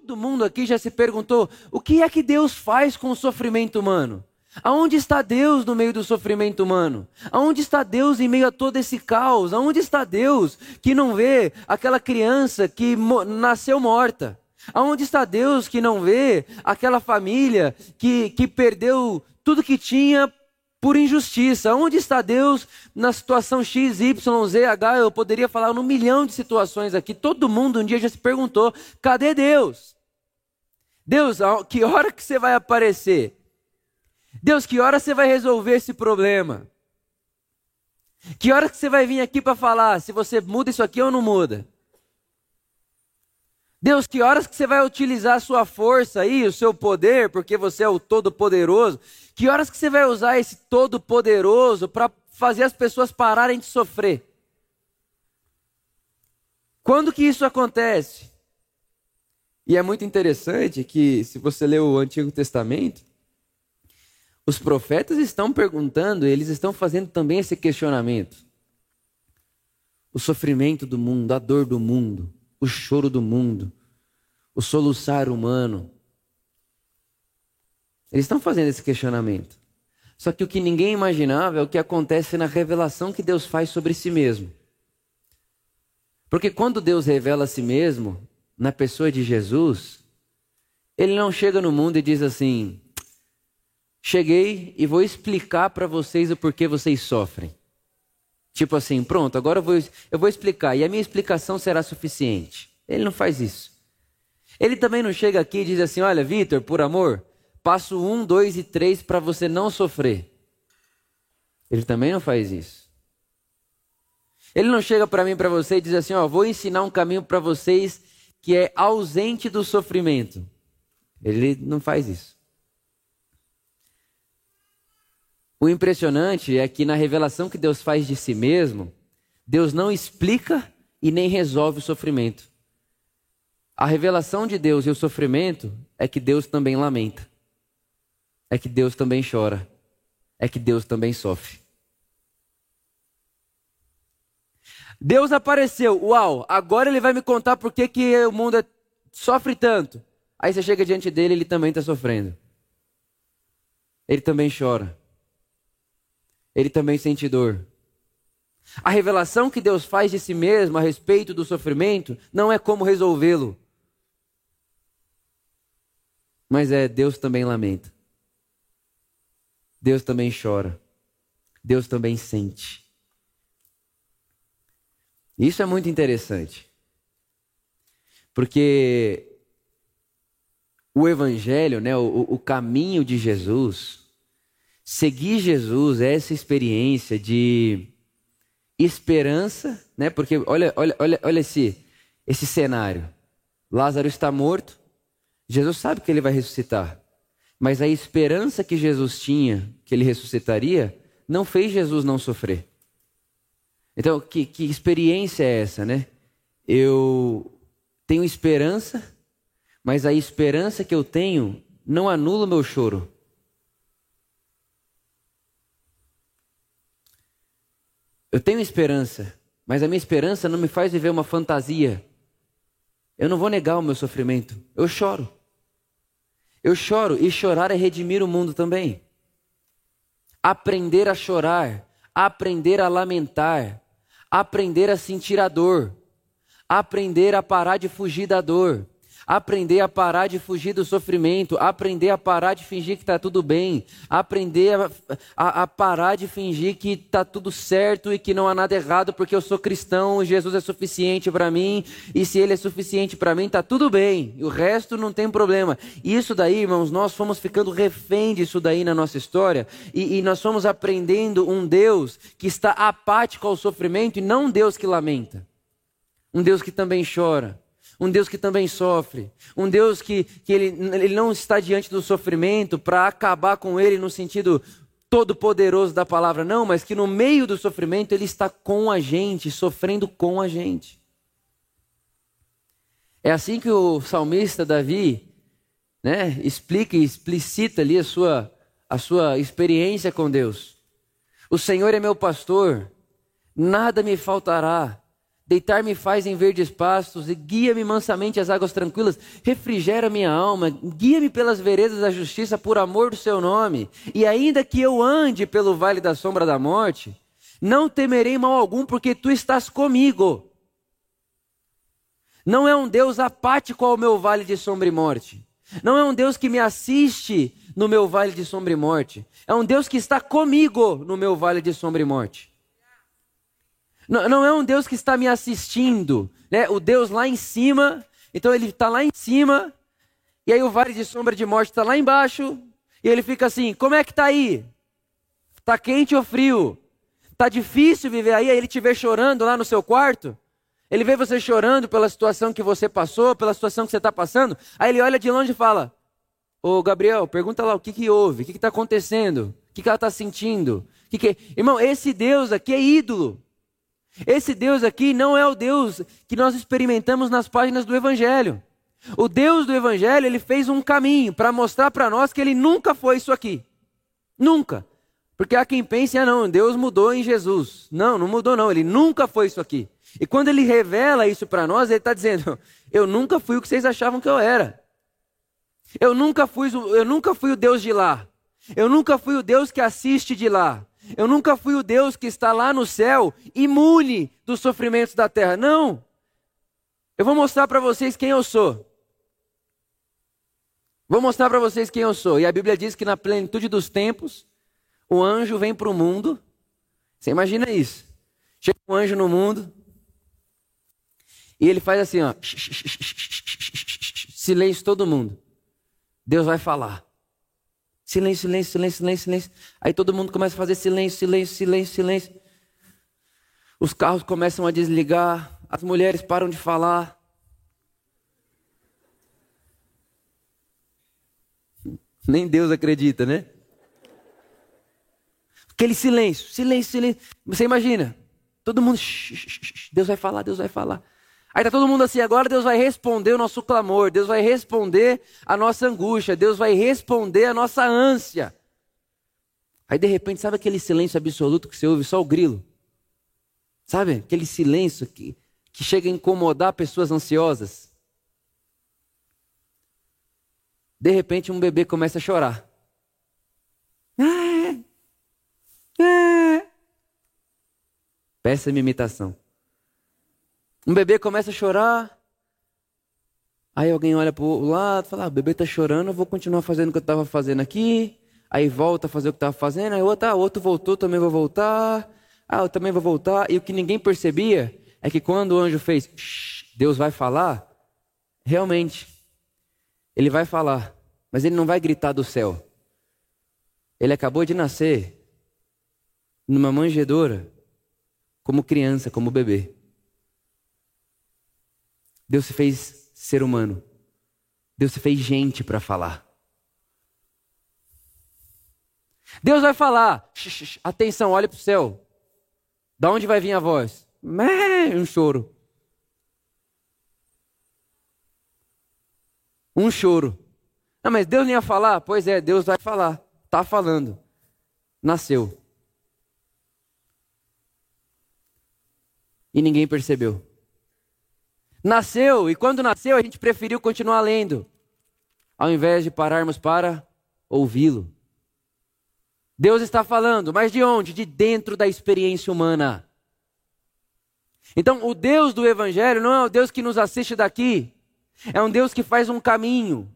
Todo mundo aqui já se perguntou: o que é que Deus faz com o sofrimento humano? Aonde está Deus no meio do sofrimento humano? Aonde está Deus em meio a todo esse caos? Aonde está Deus que não vê aquela criança que nasceu morta? Aonde está Deus que não vê aquela família que, que perdeu tudo que tinha por injustiça? Onde está Deus na situação X, Y, Z, H? Eu poderia falar num milhão de situações aqui. Todo mundo um dia já se perguntou: cadê Deus? Deus, que hora que você vai aparecer? Deus, que hora você vai resolver esse problema? Que hora que você vai vir aqui para falar se você muda isso aqui ou não muda? Deus, que horas que você vai utilizar a sua força aí, o seu poder, porque você é o todo-poderoso? Que horas que você vai usar esse todo-poderoso para fazer as pessoas pararem de sofrer? Quando que isso acontece? E é muito interessante que, se você ler o Antigo Testamento, os profetas estão perguntando, eles estão fazendo também esse questionamento. O sofrimento do mundo, a dor do mundo, o choro do mundo, o soluçar humano. Eles estão fazendo esse questionamento. Só que o que ninguém imaginava é o que acontece na revelação que Deus faz sobre si mesmo. Porque quando Deus revela a si mesmo, na pessoa de Jesus, ele não chega no mundo e diz assim: cheguei e vou explicar para vocês o porquê vocês sofrem. Tipo assim, pronto, agora eu vou, eu vou explicar e a minha explicação será suficiente. Ele não faz isso. Ele também não chega aqui e diz assim: olha, Vitor, por amor, passo um, dois e três para você não sofrer. Ele também não faz isso. Ele não chega para mim, para você e diz assim: ó, vou ensinar um caminho para vocês que é ausente do sofrimento. Ele não faz isso. O impressionante é que na revelação que Deus faz de si mesmo, Deus não explica e nem resolve o sofrimento. A revelação de Deus e o sofrimento é que Deus também lamenta, é que Deus também chora, é que Deus também sofre. Deus apareceu, uau, agora ele vai me contar por que, que o mundo é, sofre tanto. Aí você chega diante dele, ele também está sofrendo. Ele também chora ele também sente dor. A revelação que Deus faz de si mesmo a respeito do sofrimento não é como resolvê-lo, mas é Deus também lamenta. Deus também chora. Deus também sente. Isso é muito interessante. Porque o Evangelho, né, o, o caminho de Jesus, Seguir Jesus é essa experiência de esperança, né? Porque olha, olha, olha, olha esse, esse cenário. Lázaro está morto. Jesus sabe que ele vai ressuscitar. Mas a esperança que Jesus tinha que ele ressuscitaria não fez Jesus não sofrer. Então, que, que experiência é essa, né? Eu tenho esperança, mas a esperança que eu tenho não anula o meu choro. Eu tenho esperança, mas a minha esperança não me faz viver uma fantasia. Eu não vou negar o meu sofrimento. Eu choro. Eu choro e chorar é redimir o mundo também. Aprender a chorar, aprender a lamentar, aprender a sentir a dor, aprender a parar de fugir da dor, aprender a parar de fugir do sofrimento, aprender a parar de fingir que está tudo bem, aprender a, a, a parar de fingir que está tudo certo e que não há nada errado porque eu sou cristão, Jesus é suficiente para mim e se Ele é suficiente para mim está tudo bem, o resto não tem problema. Isso daí, irmãos, nós fomos ficando refém disso daí na nossa história e, e nós fomos aprendendo um Deus que está apático ao sofrimento e não um Deus que lamenta, um Deus que também chora um Deus que também sofre, um Deus que, que ele, ele não está diante do sofrimento para acabar com ele no sentido todo-poderoso da palavra, não, mas que no meio do sofrimento ele está com a gente, sofrendo com a gente. É assim que o salmista Davi né, explica e explicita ali a sua, a sua experiência com Deus. O Senhor é meu pastor, nada me faltará. Deitar-me faz em verdes pastos e guia-me mansamente às águas tranquilas. Refrigera minha alma, guia-me pelas veredas da justiça por amor do seu nome. E ainda que eu ande pelo vale da sombra da morte, não temerei mal algum, porque tu estás comigo. Não é um Deus apático ao meu vale de sombra e morte. Não é um Deus que me assiste no meu vale de sombra e morte. É um Deus que está comigo no meu vale de sombra e morte. Não, não é um Deus que está me assistindo, né? O Deus lá em cima, então ele está lá em cima, e aí o vale de sombra de morte está lá embaixo, e ele fica assim: como é que está aí? Está quente ou frio? Está difícil viver aí? Aí ele te vê chorando lá no seu quarto? Ele vê você chorando pela situação que você passou, pela situação que você está passando. Aí ele olha de longe e fala: Ô Gabriel, pergunta lá o que, que houve, o que está acontecendo, o que, que ela está sentindo. Que que... Irmão, esse Deus aqui é ídolo. Esse Deus aqui não é o Deus que nós experimentamos nas páginas do Evangelho. O Deus do Evangelho, ele fez um caminho para mostrar para nós que ele nunca foi isso aqui. Nunca. Porque há quem pense, ah não, Deus mudou em Jesus. Não, não mudou não, ele nunca foi isso aqui. E quando ele revela isso para nós, ele está dizendo, eu nunca fui o que vocês achavam que eu era. Eu nunca fui, eu nunca fui o Deus de lá. Eu nunca fui o Deus que assiste de lá. Eu nunca fui o Deus que está lá no céu, imune dos sofrimentos da terra. Não. Eu vou mostrar para vocês quem eu sou. Vou mostrar para vocês quem eu sou. E a Bíblia diz que na plenitude dos tempos, o anjo vem para o mundo. Você imagina isso? Chega um anjo no mundo. E ele faz assim, ó. Silêncio todo mundo. Deus vai falar. Silêncio, silêncio, silêncio, silêncio, silêncio. Aí todo mundo começa a fazer silêncio, silêncio, silêncio, silêncio. Os carros começam a desligar, as mulheres param de falar. Nem Deus acredita, né? Aquele silêncio, silêncio, silêncio. Você imagina? Todo mundo, Deus vai falar, Deus vai falar. Aí está todo mundo assim, agora Deus vai responder o nosso clamor, Deus vai responder a nossa angústia, Deus vai responder a nossa ânsia. Aí de repente, sabe aquele silêncio absoluto que você ouve só o grilo? Sabe? Aquele silêncio que, que chega a incomodar pessoas ansiosas. De repente, um bebê começa a chorar. Ah, ah. Péssima imitação. Um bebê começa a chorar. Aí alguém olha para o lado fala: ah, o bebê está chorando, eu vou continuar fazendo o que eu estava fazendo aqui. Aí volta a fazer o que estava fazendo. Aí outro, ah, outro voltou, também vou voltar. Ah, eu também vou voltar. E o que ninguém percebia é que quando o anjo fez, Deus vai falar, realmente, ele vai falar, mas ele não vai gritar do céu. Ele acabou de nascer numa manjedoura, como criança, como bebê. Deus se fez ser humano. Deus se fez gente para falar. Deus vai falar. Atenção, olhe para o céu. Da onde vai vir a voz? Um choro. Um choro. Não, mas Deus nem ia falar? Pois é, Deus vai falar. Está falando. Nasceu. E ninguém percebeu. Nasceu, e quando nasceu, a gente preferiu continuar lendo, ao invés de pararmos para ouvi-lo. Deus está falando, mas de onde? De dentro da experiência humana. Então, o Deus do Evangelho não é o Deus que nos assiste daqui, é um Deus que faz um caminho,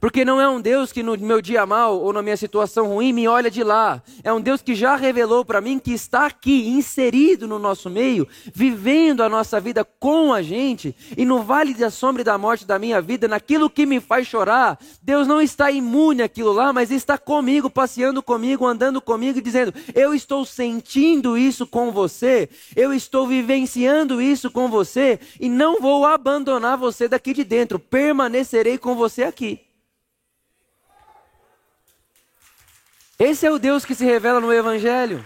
porque não é um Deus que no meu dia mal ou na minha situação ruim me olha de lá. É um Deus que já revelou para mim que está aqui, inserido no nosso meio, vivendo a nossa vida com a gente. E no vale da sombra e da morte da minha vida, naquilo que me faz chorar, Deus não está imune àquilo lá, mas está comigo, passeando comigo, andando comigo e dizendo: Eu estou sentindo isso com você, eu estou vivenciando isso com você e não vou abandonar você daqui de dentro, permanecerei com você aqui. Esse é o Deus que se revela no Evangelho.